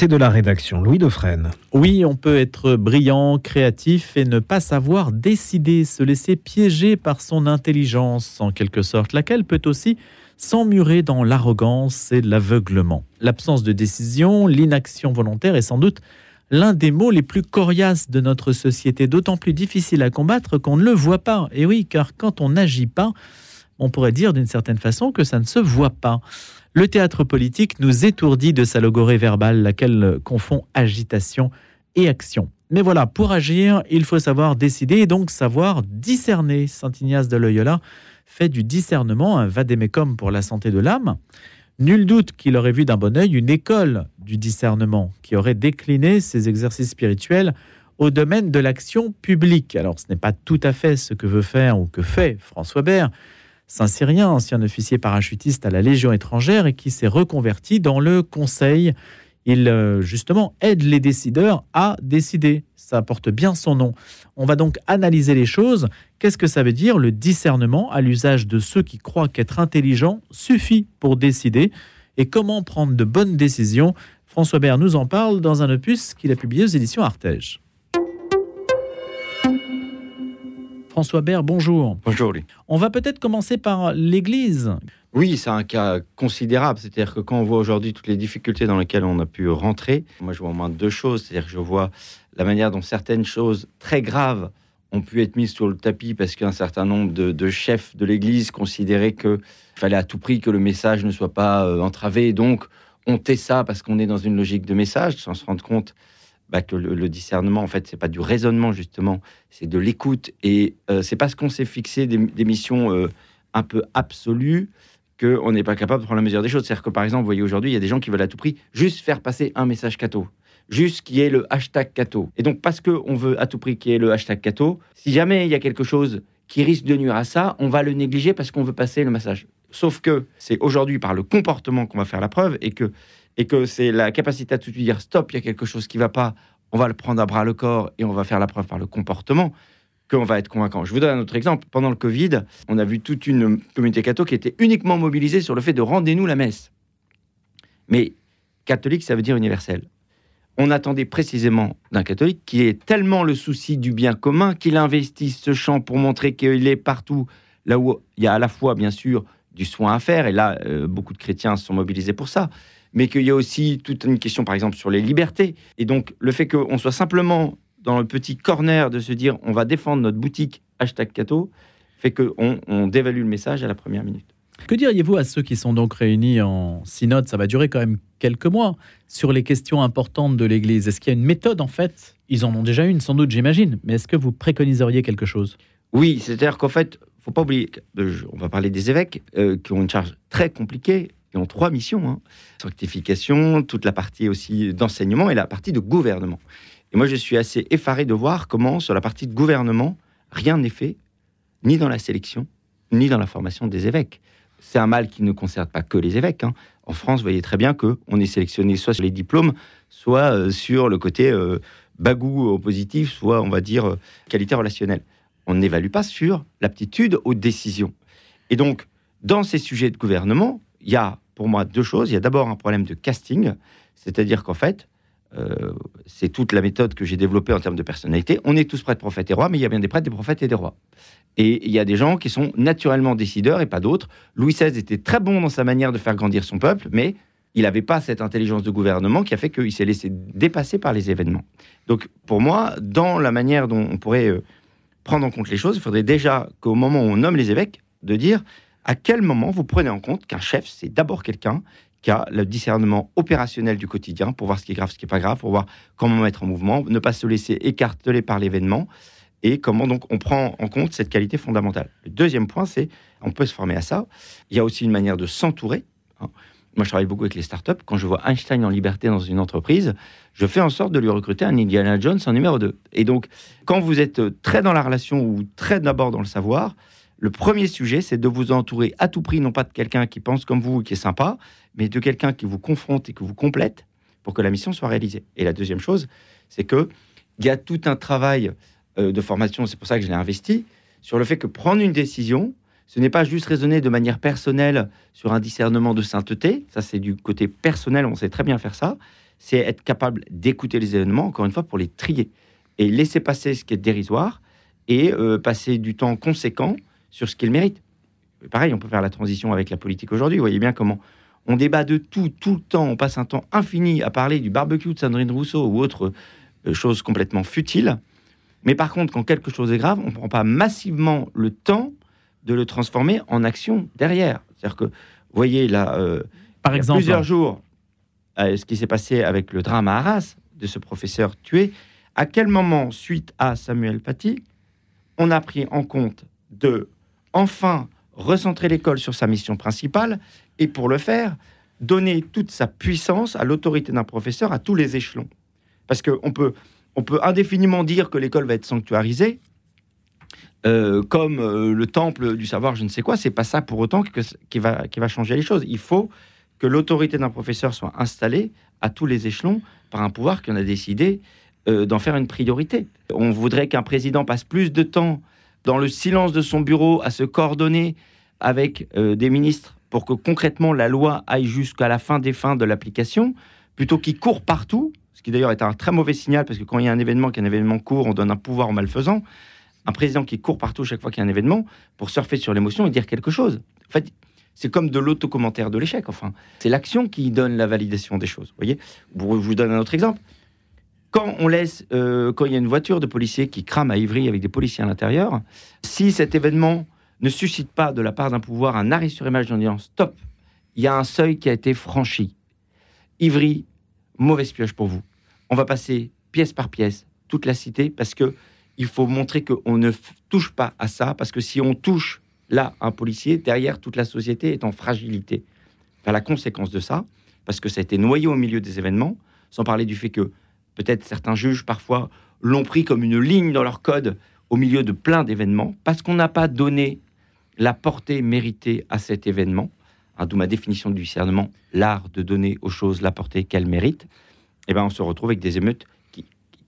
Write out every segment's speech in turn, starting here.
C'est de la rédaction, Louis Dauphren. Oui, on peut être brillant, créatif et ne pas savoir décider, se laisser piéger par son intelligence, en quelque sorte, laquelle peut aussi s'emmurer dans l'arrogance et l'aveuglement. L'absence de décision, l'inaction volontaire est sans doute l'un des mots les plus coriaces de notre société, d'autant plus difficile à combattre qu'on ne le voit pas. Et oui, car quand on n'agit pas, on pourrait dire d'une certaine façon que ça ne se voit pas. Le théâtre politique nous étourdit de sa logorée verbale, laquelle confond agitation et action. Mais voilà, pour agir, il faut savoir décider et donc savoir discerner. Saint Ignace de Loyola fait du discernement un vadémécum pour la santé de l'âme. Nul doute qu'il aurait vu d'un bon œil une école du discernement qui aurait décliné ses exercices spirituels au domaine de l'action publique. Alors ce n'est pas tout à fait ce que veut faire ou que fait François Bert, Saint-Cyrien, ancien officier parachutiste à la Légion étrangère et qui s'est reconverti dans le conseil. Il, euh, justement, aide les décideurs à décider. Ça porte bien son nom. On va donc analyser les choses. Qu'est-ce que ça veut dire le discernement à l'usage de ceux qui croient qu'être intelligent suffit pour décider? Et comment prendre de bonnes décisions? François Bert nous en parle dans un opus qu'il a publié aux éditions Artege. François Bert, bonjour. Bonjour, On va peut-être commencer par l'Église. Oui, c'est un cas considérable. C'est-à-dire que quand on voit aujourd'hui toutes les difficultés dans lesquelles on a pu rentrer, moi je vois au moins deux choses. C'est-à-dire que je vois la manière dont certaines choses très graves ont pu être mises sur le tapis parce qu'un certain nombre de, chefs de l'Église considéraient qu'il fallait à tout prix que le message ne soit pas euh, entravé. Donc, on tait ça parce qu'on est dans une logique de message, sans se rendre compte bah, que le, discernement, en fait, c'est pas du raisonnement justement, c'est de l'écoute. Et euh, c'est parce qu'on s'est fixé des, missions euh, un peu absolues qu'on n'est pas capable de prendre la mesure des choses. C'est-à-dire que par exemple, vous voyez aujourd'hui, il y a des gens qui veulent à tout prix juste faire passer un message cato, juste qui est le hashtag cato. Et donc parce qu'on veut à tout prix qu'il y ait le hashtag cato, si jamais il y a quelque chose qui risque de nuire à ça, on va le négliger parce qu'on veut passer le message. Sauf que c'est aujourd'hui par le comportement qu'on va faire la preuve et que et que c'est la capacité à tout de suite dire stop, il y a quelque chose qui ne va pas, on va le prendre à bras le corps et on va faire la preuve par le comportement qu'on va être convaincant. Je vous donne un autre exemple. Pendant le Covid, on a vu toute une communauté catholique qui était uniquement mobilisée sur le fait de rendez-nous la messe. Mais catholique, ça veut dire universel. On attendait précisément d'un catholique qui ait tellement le souci du bien commun qu'il investisse ce champ pour montrer qu'il est partout, là où il y a à la fois, bien sûr, du soin à faire, et là, euh, beaucoup de chrétiens sont mobilisés pour ça, mais qu'il y a aussi toute une question, par exemple, sur les libertés. Et donc, le fait qu'on soit simplement dans le petit corner de se dire on va défendre notre boutique hashtag Cato fait qu'on on dévalue le message à la première minute. Que diriez-vous à ceux qui sont donc réunis en synode? Ça va durer quand même quelques mois sur les questions importantes de l'Église. Est-ce qu'il y a une méthode en fait? Ils en ont déjà une, sans doute, j'imagine. Mais est-ce que vous préconiseriez quelque chose? Oui, c'est-à-dire qu'en fait, faut pas oublier. On va parler des évêques euh, qui ont une charge très compliquée ont trois missions hein. sanctification, toute la partie aussi d'enseignement et la partie de gouvernement. Et moi, je suis assez effaré de voir comment, sur la partie de gouvernement, rien n'est fait, ni dans la sélection, ni dans la formation des évêques. C'est un mal qui ne concerne pas que les évêques. Hein. En France, vous voyez très bien qu'on est sélectionné soit sur les diplômes, soit euh, sur le côté euh, bagou positif, soit, on va dire, euh, qualité relationnelle. On n'évalue pas sur l'aptitude aux décisions. Et donc, dans ces sujets de gouvernement, il y a pour moi deux choses. Il y a d'abord un problème de casting, c'est-à-dire qu'en fait, euh, c'est toute la méthode que j'ai développée en termes de personnalité. On est tous prêtres, prophètes et rois, mais il y a bien des prêtres, des prophètes et des rois. Et il y a des gens qui sont naturellement décideurs et pas d'autres. Louis XVI était très bon dans sa manière de faire grandir son peuple, mais il n'avait pas cette intelligence de gouvernement qui a fait qu'il s'est laissé dépasser par les événements. Donc pour moi, dans la manière dont on pourrait euh, prendre en compte les choses, il faudrait déjà qu'au moment où on nomme les évêques, de dire à quel moment vous prenez en compte qu'un chef, c'est d'abord quelqu'un qui a le discernement opérationnel du quotidien pour voir ce qui est grave, ce qui n'est pas grave, pour voir comment mettre en mouvement, ne pas se laisser écarteler par l'événement et comment donc on prend en compte cette qualité fondamentale. Le deuxième point, c'est on peut se former à ça. Il y a aussi une manière de s'entourer. Hein. Moi, je travaille beaucoup avec les startups. Quand je vois Einstein en liberté dans une entreprise, je fais en sorte de lui recruter un Indiana Jones en numéro 2. Et donc, quand vous êtes très dans la relation ou très d'abord dans le savoir, le premier sujet, c'est de vous entourer à tout prix, non pas de quelqu'un qui pense comme vous, qui est sympa, mais de quelqu'un qui vous confronte et qui vous complète pour que la mission soit réalisée. Et la deuxième chose, c'est que il y a tout un travail euh, de formation, c'est pour ça que je l'ai investi, sur le fait que prendre une décision, ce n'est pas juste raisonner de manière personnelle sur un discernement de sainteté, ça c'est du côté personnel, on sait très bien faire ça, c'est être capable d'écouter les événements, encore une fois, pour les trier et laisser passer ce qui est dérisoire et euh, passer du temps conséquent sur ce qu'il mérite. Pareil, on peut faire la transition avec la politique aujourd'hui. Vous voyez bien comment on débat de tout, tout le temps. On passe un temps infini à parler du barbecue de Sandrine Rousseau ou autre euh, chose complètement futile. Mais par contre, quand quelque chose est grave, on ne prend pas massivement le temps de le transformer en action derrière. C'est-à-dire que, vous voyez, là, euh, Par il y a exemple, plusieurs jours, euh, ce qui s'est passé avec le drame à Arras de ce professeur tué, à quel moment, suite à Samuel Paty, on a pris en compte de enfin recentrer l'école sur sa mission principale et pour le faire, donner toute sa puissance à l'autorité d'un professeur à tous les échelons? Parce qu'on peut, on peut indéfiniment dire que l'école va être sanctuarisée, euh, comme euh, le temple du savoir, je ne sais quoi, c'est pas ça pour autant que, qui, va, qui va changer les choses. Il faut que l'autorité d'un professeur soit installée à tous les échelons par un pouvoir qui en a décidé euh, d'en faire une priorité. On voudrait qu'un président passe plus de temps dans le silence de son bureau à se coordonner avec euh, des ministres pour que concrètement la loi aille jusqu'à la fin des fins de l'application, plutôt qu'il court partout, ce qui d'ailleurs est un très mauvais signal, parce que quand il y a un événement qui est un événement court, on donne un pouvoir aux malfaisants. Un président qui court partout chaque fois qu'il y a un événement pour surfer sur l'émotion et dire quelque chose. En fait, c'est comme de l'autocommentaire de l'échec. Enfin, c'est l'action qui donne la validation des choses. Voyez Je vous donne un autre exemple. Quand on laisse, euh, quand il y a une voiture de policiers qui crame à Ivry avec des policiers à l'intérieur, si cet événement ne suscite pas de la part d'un pouvoir un arrêt sur image en disant stop, il y a un seuil qui a été franchi. Ivry, mauvaise pioche pour vous. On va passer pièce par pièce toute la cité parce que il faut montrer qu'on ne touche pas à ça parce que si on touche là un policier, derrière toute la société est en fragilité. Enfin, la conséquence de ça, parce que ça a été noyé au milieu des événements, sans parler du fait que peut-être certains juges parfois l'ont pris comme une ligne dans leur code au milieu de plein d'événements, parce qu'on n'a pas donné la portée méritée à cet événement, hein, d'où ma définition du discernement, l'art de donner aux choses la portée qu'elles méritent, et ben on se retrouve avec des émeutes qui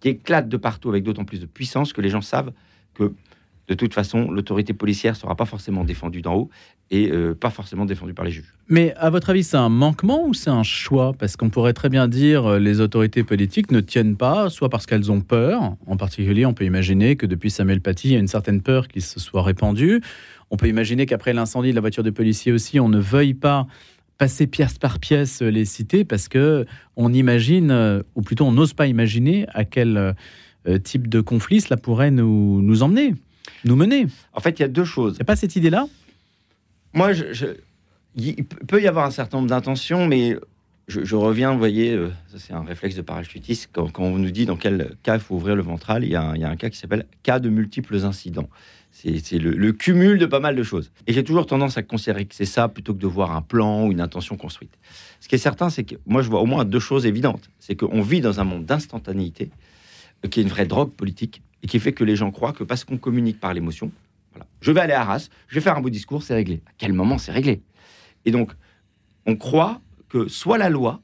éclatent de partout avec d'autant plus de puissance que les gens savent que de toute façon l'autorité policière sera pas forcément défendue d'en haut et euh, pas forcément défendue par les juges. Mais à votre avis, c'est un manquement ou c'est un choix? Parce qu'on pourrait très bien dire euh, les autorités politiques ne tiennent pas, soit parce qu'elles ont peur. En particulier, on peut imaginer que depuis Samuel Paty, il y a une certaine peur qui se soit répandue. On peut imaginer qu'après l'incendie de la voiture de policier aussi, on ne veuille pas passer pièce par pièce euh, les cités parce que on imagine, ou plutôt on n'ose pas imaginer à quel type de conflit cela pourrait nous emmener, nous mener. En fait, il y a deux choses. Il n'y a pas cette idée-là? Moi, je, je- il peut y avoir un certain nombre d'intentions, mais je, je reviens, vous voyez, euh, ça c'est un réflexe de parachutiste, quand, quand on nous dit dans quel cas il faut ouvrir le ventral, il y a un, il y a un cas qui s'appelle cas de multiples incidents. C'est c'est le, le cumul de pas mal de choses. Et j'ai toujours tendance à considérer que c'est ça plutôt que de voir un plan ou une intention construite. Ce qui est certain, c'est que moi je vois au moins deux choses évidentes. C'est qu'on vit dans un monde d'instantanéité, euh, qui est une vraie drogue politique, et qui fait que les gens croient que parce qu'on communique par l'émotion, voilà, je vais aller à Arras, je vais faire un beau discours, c'est réglé. À quel moment c'est réglé? Et donc, on croit que soit la loi,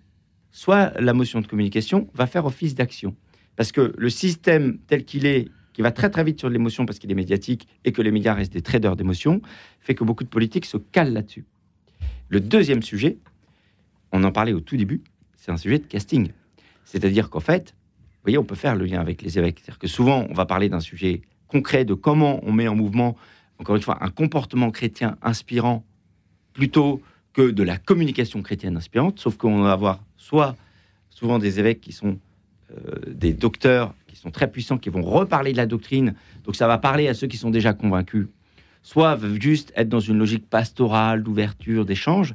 soit la motion de communication va faire office d'action. Parce que le système tel qu'il est, qui va très très vite sur l'émotion parce qu'il est médiatique et que les médias restent des traders d'émotion, fait que beaucoup de politiques se calent là-dessus. Le deuxième sujet, on en parlait au tout début, c'est un sujet de casting. C'est-à-dire qu'en fait, voyez, on peut faire le lien avec les évêques. C'est-à-dire que souvent, on va parler d'un sujet concret de comment on met en mouvement, encore une fois, un comportement chrétien inspirant plutôt que de la communication chrétienne inspirante, sauf qu'on va avoir soit souvent des évêques qui sont euh, des docteurs qui sont très puissants, qui vont reparler de la doctrine, donc ça va parler à ceux qui sont déjà convaincus, soit juste être dans une logique pastorale, d'ouverture, d'échange,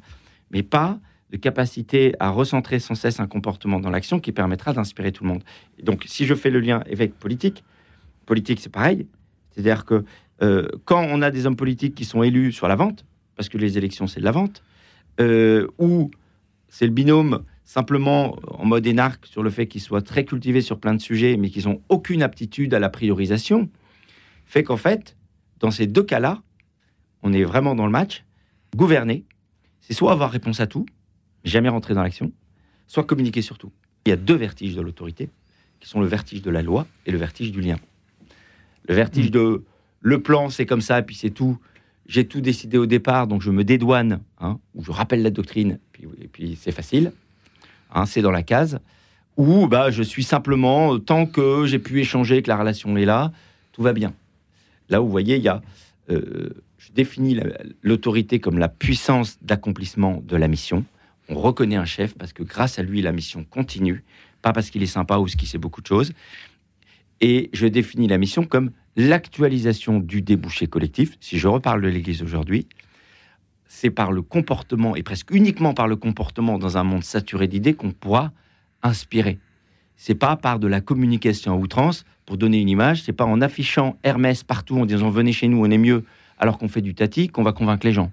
mais pas de capacité à recentrer sans cesse un comportement dans l'action qui permettra d'inspirer tout le monde. Donc, si je fais le lien évêque-politique, politique, c'est pareil. C'est-à-dire que euh, quand on a des hommes politiques qui sont élus sur la vente, parce que les élections, c'est de la vente, euh, ou c'est le binôme simplement en mode énarque sur le fait qu'ils soient très cultivés sur plein de sujets, mais qu'ils n'ont aucune aptitude à la priorisation, fait qu'en fait, dans ces deux cas-là, on est vraiment dans le match. Gouverner, c'est soit avoir réponse à tout, jamais rentrer dans l'action, soit communiquer sur tout. Il y a deux vertiges de l'autorité, qui sont le vertige de la loi et le vertige du lien. Le vertige Mm. de le plan, c'est comme ça, puis c'est tout. J'ai tout décidé au départ, donc je me dédouane, hein, ou je rappelle la doctrine, puis, et puis c'est facile, hein, c'est dans la case. ou bah, je suis simplement, tant que j'ai pu échanger, que la relation est là, tout va bien. Là où vous voyez, il y a, euh, je définis l'autorité comme la puissance d'accomplissement de la mission. On reconnaît un chef parce que grâce à lui, la mission continue, pas parce qu'il est sympa ou qu'il sait beaucoup de choses. Et je définis la mission comme l'actualisation du débouché collectif. Si je reparle de l'Église aujourd'hui, c'est par le comportement, et presque uniquement par le comportement dans un monde saturé d'idées, qu'on pourra inspirer. C'est pas par de la communication à outrance pour donner une image, c'est pas en affichant Hermès partout en disant venez chez nous, on est mieux, alors qu'on fait du tati, qu'on va convaincre les gens.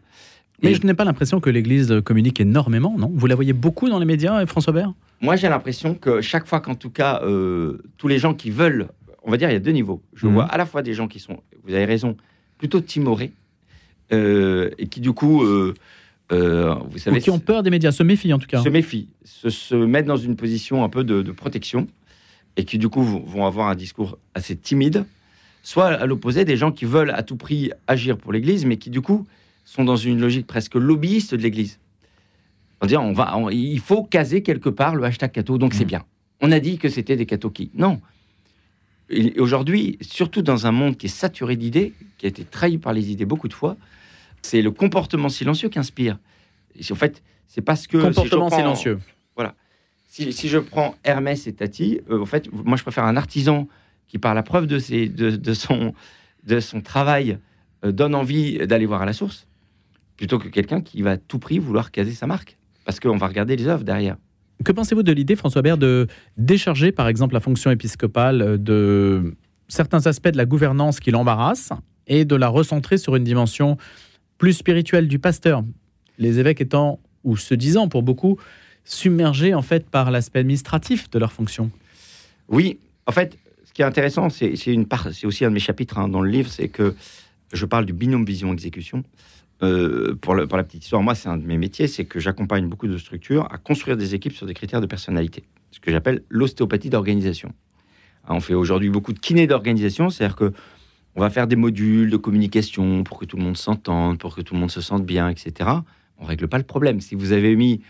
Mais je n'ai pas l'impression que l'Église communique énormément, non? Vous la voyez beaucoup dans les médias, François Bert Moi, j'ai l'impression que chaque fois qu'en tout cas, euh, tous les gens qui veulent, on va dire, il y a deux niveaux. Je mhm. vois à la fois des gens qui sont, vous avez raison, plutôt timorés, euh, et qui du coup, euh, vous savez... Ou qui ont peur des médias, se méfient en tout cas. Se méfient, se, se mettent dans une position un peu de, protection, et qui du coup vont avoir un discours assez timide, soit à l'opposé des gens qui veulent à tout prix agir pour l'Église, mais qui du coup sont dans une logique presque lobbyiste de l'Église. On dit, on va, il faut caser quelque part le hashtag catho, donc c'est mmh. bien. On a dit que c'était des cathos qui. Non. Aujourd'hui, surtout dans un monde qui est saturé d'idées, qui a été trahi par les idées beaucoup de fois, c'est le comportement silencieux qui inspire. Et en fait, c'est parce que. Comportement silencieux. Voilà. Si, si, je prends Hermès et Tati, euh, en fait, moi, je préfère un artisan qui, par la preuve de, ses, de, de son, de son travail, euh, donne envie d'aller voir à la source plutôt que quelqu'un qui va à tout prix vouloir caser sa marque. Parce qu'on va regarder les œuvres derrière. Que pensez-vous de l'idée, François Bert, de décharger, par exemple, la fonction épiscopale de certains aspects de la gouvernance qui l'embarrassent et de la recentrer sur une dimension plus spirituelle du pasteur? Les évêques étant, ou se disant pour beaucoup, submergés en fait par l'aspect administratif de leur fonction. Oui, en fait, ce qui est intéressant, c'est aussi un de mes chapitres hein, dans le livre, c'est que je parle du binôme vision-exécution. Euh, pour, la petite histoire, moi, c'est un de mes métiers, c'est que j'accompagne beaucoup de structures à construire des équipes sur des critères de personnalité, ce que j'appelle l'ostéopathie d'organisation. Hein, on fait aujourd'hui beaucoup de kiné d'organisation, c'est-à-dire que on va faire des modules de communication pour que tout le monde s'entende, pour que tout le monde se sente bien, etc. On règle pas le problème. Si vous avez mis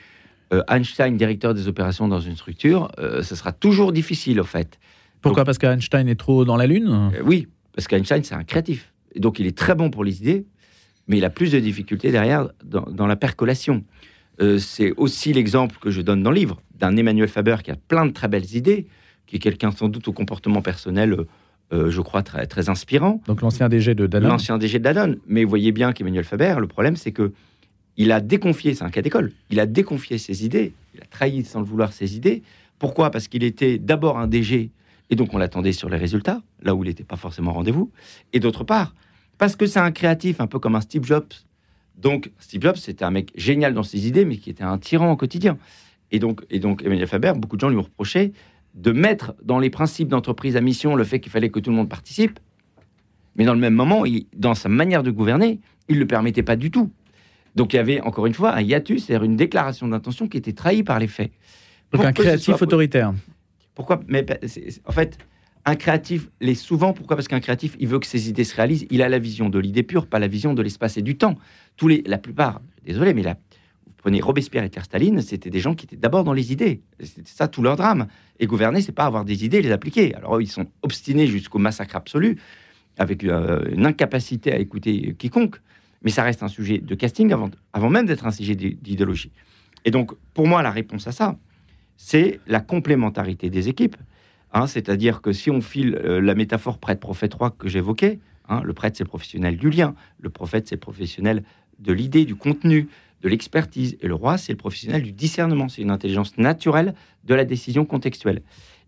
euh, Einstein directeur des opérations dans une structure, euh, ce sera toujours difficile, en fait. Pourquoi? Parce qu'Einstein est trop dans la lune? Oui, parce qu'Einstein, c'est un créatif. Et donc, il est très bon pour les idées, mais il a plus de difficultés derrière dans, la percolation. Euh, c'est aussi l'exemple que je donne dans le livre d'un Emmanuel Faber qui a plein de très belles idées, qui est quelqu'un sans doute au comportement personnel, euh, je crois, très, très inspirant. Donc l'ancien DG de Danone. L'ancien DG de Danone. Mais vous voyez bien qu'Emmanuel Faber, le problème, c'est que il a déconfié, c'est un cas d'école, il a déconfié ses idées, il a trahi sans le vouloir ses idées. Pourquoi? Parce qu'il était d'abord un DG, et donc on l'attendait sur les résultats, là où il n'était pas forcément rendez-vous. Et d'autre part, parce que c'est un créatif, un peu comme un Steve Jobs. Donc, Steve Jobs, c'était un mec génial dans ses idées, mais qui était un tyran au quotidien. Et donc, et donc Emmanuel Faber, beaucoup de gens lui ont reproché de mettre dans les principes d'entreprise à mission le fait qu'il fallait que tout le monde participe. Mais dans le même moment, dans sa manière de gouverner, il ne le permettait pas du tout. Donc il y avait encore une fois un hiatus, c'est-à-dire une déclaration d'intention qui était trahie par les faits. Donc un créatif autoritaire. Pourquoi? Mais en fait, un créatif l'est souvent. Pourquoi? Parce qu'un créatif, il veut que ses idées se réalisent. Il a la vision de l'idée pure, pas la vision de l'espace et du temps. Tous les, la plupart, désolé, mais là, vous prenez Robespierre et Staline, c'était des gens qui étaient d'abord dans les idées. C'était ça tout leur drame. Et gouverner, c'est pas avoir des idées les appliquer. Alors ils sont obstinés jusqu'au massacre absolu, avec euh, une incapacité à écouter quiconque. Mais ça reste un sujet de casting avant, avant même d'être un sujet d'idéologie. Et donc, pour moi, la réponse à ça, c'est la complémentarité des équipes. Hein, c'est-à-dire que si on file euh, la métaphore prêtre-prophète roi que j'évoquais, hein, le prêtre c'est le professionnel du lien, le prophète c'est le professionnel de l'idée, du contenu, de l'expertise, et le roi c'est le professionnel du discernement, c'est une intelligence naturelle de la décision contextuelle.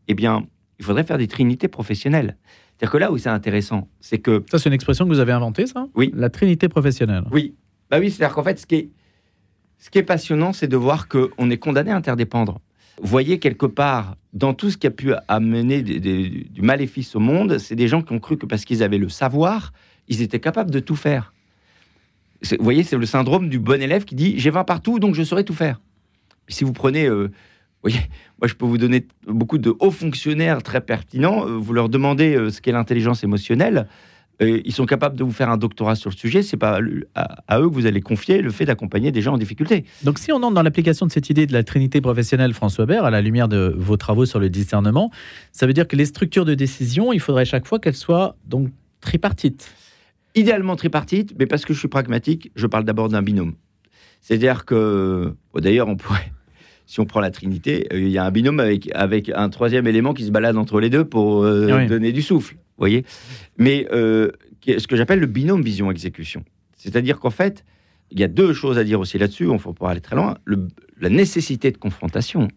Eh bien, il faudrait faire des trinités professionnelles. C'est-à-dire que là où c'est intéressant, c'est que... Ça c'est une expression que vous avez inventée, ça? Oui. La trinité professionnelle. Oui. Bah oui, c'est-à-dire qu'en fait, ce qui est, ce qui est passionnant, c'est de voir qu'on est condamné à interdépendre voyez quelque part, dans tout ce qui a pu amener du maléfice au monde, c'est des gens qui ont cru que parce qu'ils avaient le savoir, ils étaient capables de tout faire. Vous voyez, c'est le syndrome du bon élève qui dit j'ai 20 partout, donc je saurais tout faire. si vous prenez, euh, vous voyez, moi je peux vous donner beaucoup de hauts fonctionnaires très pertinents, euh, vous leur demandez euh, ce qu'est l'intelligence émotionnelle, Euh, ils sont capables de vous faire un doctorat sur le sujet. C'est pas à, eux que vous allez confier le fait d'accompagner des gens en difficulté. Donc, si on entre dans l'application de cette idée de la trinité professionnelle, François Bert, à la lumière de vos travaux sur le discernement, ça veut dire que les structures de décision, il faudrait chaque fois qu'elles soient donc tripartites. Idéalement tripartites, mais parce que je suis pragmatique, je parle d'abord d'un binôme. C'est-à-dire que, d'ailleurs, on pourrait, si on prend la Trinité, euh, il y a un binôme avec, avec un troisième élément qui se balade entre les deux pour euh, donner du souffle voyez Mais euh, ce que j'appelle le binôme vision-exécution. C'est-à-dire qu'en fait, il y a deux choses à dire aussi là-dessus, on ne faut pas aller très loin. la nécessité de confrontation.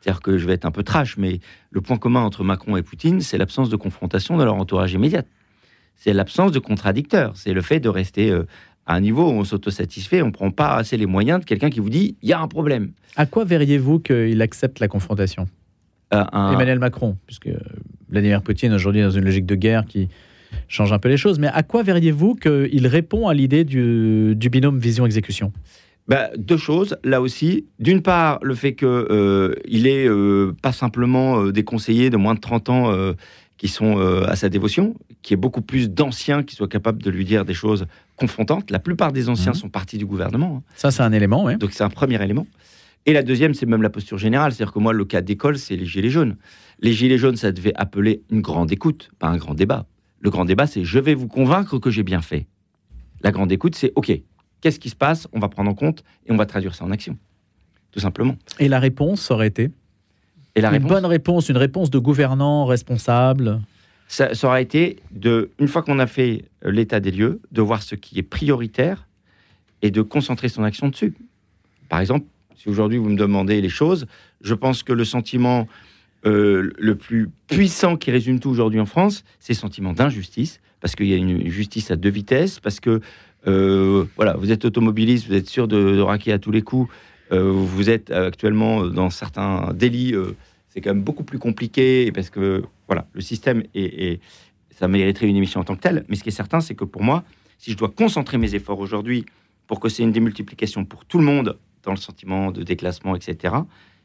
C'est-à-dire que je vais être un peu trash, mais le point commun entre Macron et Poutine, c'est l'absence de confrontation dans leur entourage immédiat. C'est l'absence de contradicteurs. C'est le fait de rester euh, à un niveau où on s'autosatisfait, on ne prend pas assez les moyens de quelqu'un qui vous dit il y a un problème. À quoi verriez-vous qu'il accepte la confrontation euh, Emmanuel Macron, puisque Vladimir Poutine aujourd'hui dans une logique de guerre qui change un peu les choses. Mais à quoi verriez-vous qu'il répond à l'idée du, binôme vision-exécution bah, deux choses, là aussi. D'une part, le fait qu'il euh, est euh, pas simplement euh, des conseillers de moins de 30 ans qui sont à sa dévotion, qui est beaucoup plus d'anciens qui soient capables de lui dire des choses confrontantes. La plupart des anciens mmh. sont partis du gouvernement. Hein. Ça, c'est un élément, oui. Donc, c'est un premier élément. Et la deuxième, c'est même la posture générale. C'est-à-dire que moi, le cas d'école, c'est les gilets jaunes. Les gilets jaunes, ça devait appeler une grande écoute, pas un grand débat. Le grand débat, c'est je vais vous convaincre que j'ai bien fait. La grande écoute, c'est OK, qu'est-ce qui se passe? On va prendre en compte et on va traduire ça en action. Tout simplement. Et la réponse aurait été? Et la Une bonne réponse, une réponse de gouvernant responsable? Ça, ça aurait été, de, une fois qu'on a fait l'état des lieux, de voir ce qui est prioritaire et de concentrer son action dessus. Par exemple, si aujourd'hui vous me demandez les choses, je pense que le sentiment euh, le plus puissant qui résume tout aujourd'hui en France, c'est le sentiment d'injustice, parce qu'il y a une justice à deux vitesses, parce que euh, voilà, vous êtes automobiliste, vous êtes sûr de, raquer à tous les coups, euh, vous êtes actuellement dans certains délits, c'est quand même beaucoup plus compliqué, parce que voilà, le système est, ça mériterait une émission en tant que telle. Mais ce qui est certain, c'est que pour moi, si je dois concentrer mes efforts aujourd'hui pour que c'est une démultiplication pour tout le monde dans le sentiment de déclassement, etc.,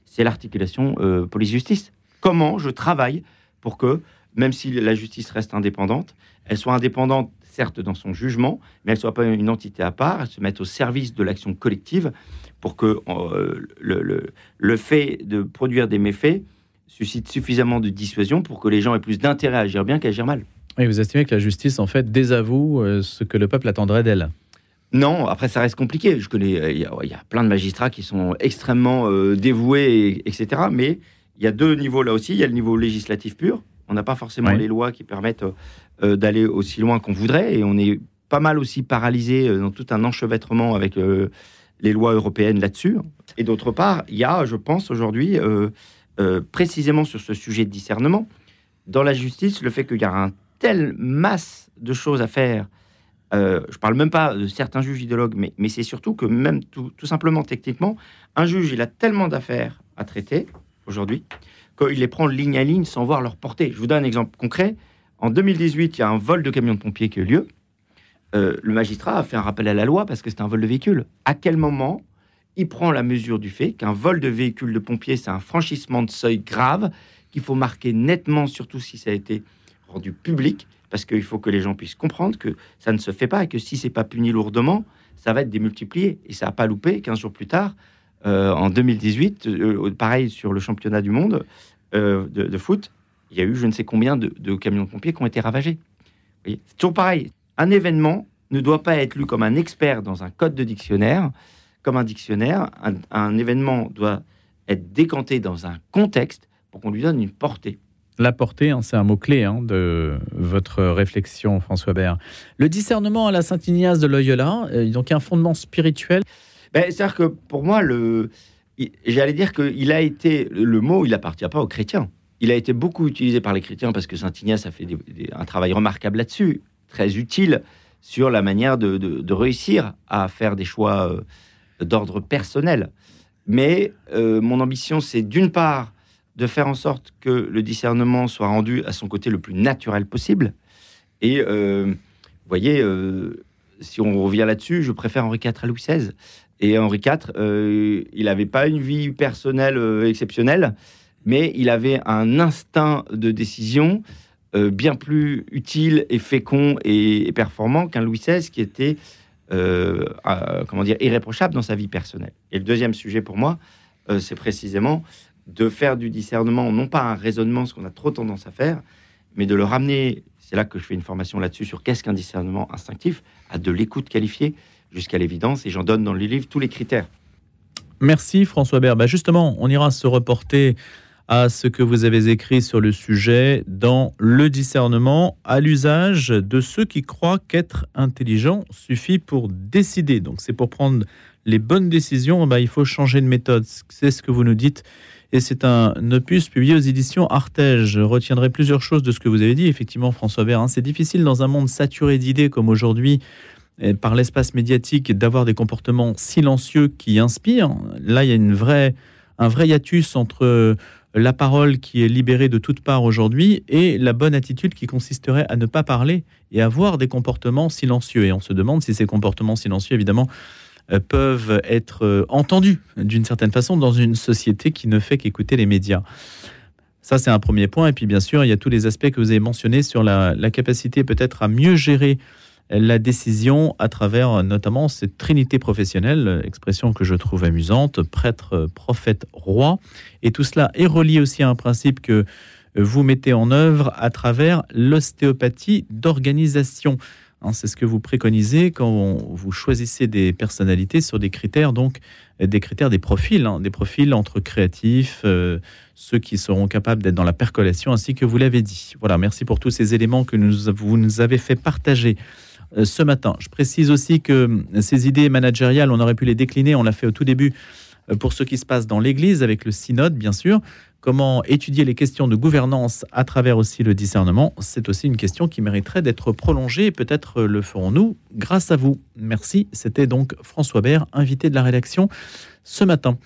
c'est l'articulation euh, police-justice. Comment je travaille pour que, même si la justice reste indépendante, elle soit indépendante, certes, dans son jugement, mais elle ne soit pas une entité à part, elle se mette au service de l'action collective pour que euh, le, fait de produire des méfaits suscite suffisamment de dissuasion pour que les gens aient plus d'intérêt à agir bien qu'à agir mal. Et vous estimez que la justice, en fait, désavoue euh, ce que le peuple attendrait d'elle? Non, après ça reste compliqué. Je connais, il y, a, plein de magistrats qui sont extrêmement euh, dévoués, etc. Mais il y a deux niveaux là aussi. Il y a le niveau législatif pur. On n'a pas forcément les lois qui permettent euh, d'aller aussi loin qu'on voudrait, et on est pas mal aussi paralysé euh, dans tout un enchevêtrement avec les lois européennes là-dessus. Et d'autre part, il y a, je pense aujourd'hui, précisément sur ce sujet de discernement, dans la justice, le fait qu'il y a un telle masse de choses à faire euh, je ne parle même pas de certains juges idéologues, mais, c'est surtout que même tout, simplement techniquement, un juge, il a tellement d'affaires à traiter aujourd'hui qu'il les prend ligne à ligne sans voir leur portée. Je vous donne un exemple concret. En 2018, il y a un vol de camion de pompiers qui a eu lieu. Euh, le magistrat a fait un rappel à la loi parce que c'est un vol de véhicule. À quel moment il prend la mesure du fait qu'un vol de véhicule de pompiers, c'est un franchissement de seuil grave qu'il faut marquer nettement, surtout si ça a été rendu public, parce qu'il faut que les gens puissent comprendre que ça ne se fait pas et que si c'est pas puni lourdement, ça va être démultiplié. Et ça n'a pas loupé 15 jours plus tard, euh, en 2018, euh, pareil sur le championnat du monde euh, de, foot, il y a eu je ne sais combien de, camions de pompiers qui ont été ravagés. C'est toujours pareil. Un événement ne doit pas être lu comme un expert dans un code de dictionnaire, comme un dictionnaire. un événement doit être décanté dans un contexte pour qu'on lui donne une portée. La portée, hein, c'est un mot-clé hein, de votre réflexion, François Bert. Le discernement à la Saint-Ignace de Loyola, euh, donc un fondement spirituel. Ben, C'est-à-dire que pour moi, le... j'allais dire qu'il a été, le mot, il appartient pas aux chrétiens. Il a été beaucoup utilisé par les chrétiens parce que Saint-Ignace a fait un travail remarquable là-dessus, très utile sur la manière de, réussir à faire des choix euh, d'ordre personnel. Mais euh, mon ambition, c'est d'une part de faire en sorte que le discernement soit rendu à son côté le plus naturel possible. Et euh, voyez, euh, si on revient là-dessus, je préfère Henri IV à Louis XVI. Et Henri IV, il n'avait pas une vie personnelle exceptionnelle, mais il avait un instinct de décision bien plus utile et fécond et, performant qu'un Louis XVI qui était comment dire irréprochable dans sa vie personnelle. Et le deuxième sujet pour moi, c'est précisément de faire du discernement non pas un raisonnement, ce qu'on a trop tendance à faire, mais de le ramener, c'est là que je fais une formation là-dessus, sur qu'est-ce qu'un discernement instinctif, à de l'écoute qualifiée jusqu'à l'évidence, et j'en donne dans le livre tous les critères. Merci François Bert. Bah, justement, on ira se reporter à ce que vous avez écrit sur le sujet dans Le discernement à l'usage de ceux qui croient qu'être intelligent suffit pour décider. Donc c'est pour prendre les bonnes décisions, bah, il faut changer de méthode. C'est ce que vous nous dites et c'est un opus publié aux éditions Artege. Je retiendrai plusieurs choses de ce que vous avez dit. Effectivement, François Vert, c'est difficile dans un monde saturé d'idées comme aujourd'hui, par l'espace médiatique, d'avoir des comportements silencieux qui inspirent. Là, il y a une vraie, un vrai hiatus entre la parole qui est libérée de toutes parts aujourd'hui et la bonne attitude qui consisterait à ne pas parler et avoir des comportements silencieux. Et on se demande si ces comportements silencieux, évidemment, euh, peuvent être euh, entendus d'une certaine façon dans une société qui ne fait qu'écouter les médias. Ça, c'est un premier point. Et puis, bien sûr, il y a tous les aspects que vous avez mentionnés sur la, capacité peut-être à mieux gérer la décision à travers notamment cette trinité professionnelle, expression que je trouve amusante, prêtre, prophète, roi. Et tout cela est relié aussi à un principe que vous mettez en œuvre à travers l'ostéopathie d'organisation. Hein, c'est ce que vous préconisez quand vous choisissez des personnalités sur des critères, donc des critères des profils, hein, des profils entre créatifs, euh, ceux qui seront capables d'être dans la percolation, ainsi que vous l'avez dit. Voilà, merci pour tous ces éléments que vous nous avez fait partager ce matin. Je précise aussi que ces idées managériales, on aurait pu les décliner, on l'a fait au tout début euh, pour ce qui se passe dans l'Église, avec le synode, bien sûr. Comment étudier les questions de gouvernance à travers aussi le discernement C'est aussi une question qui mériterait d'être prolongée. Peut-être le ferons-nous grâce à vous. Merci. C'était donc François Bert, invité de la rédaction ce matin.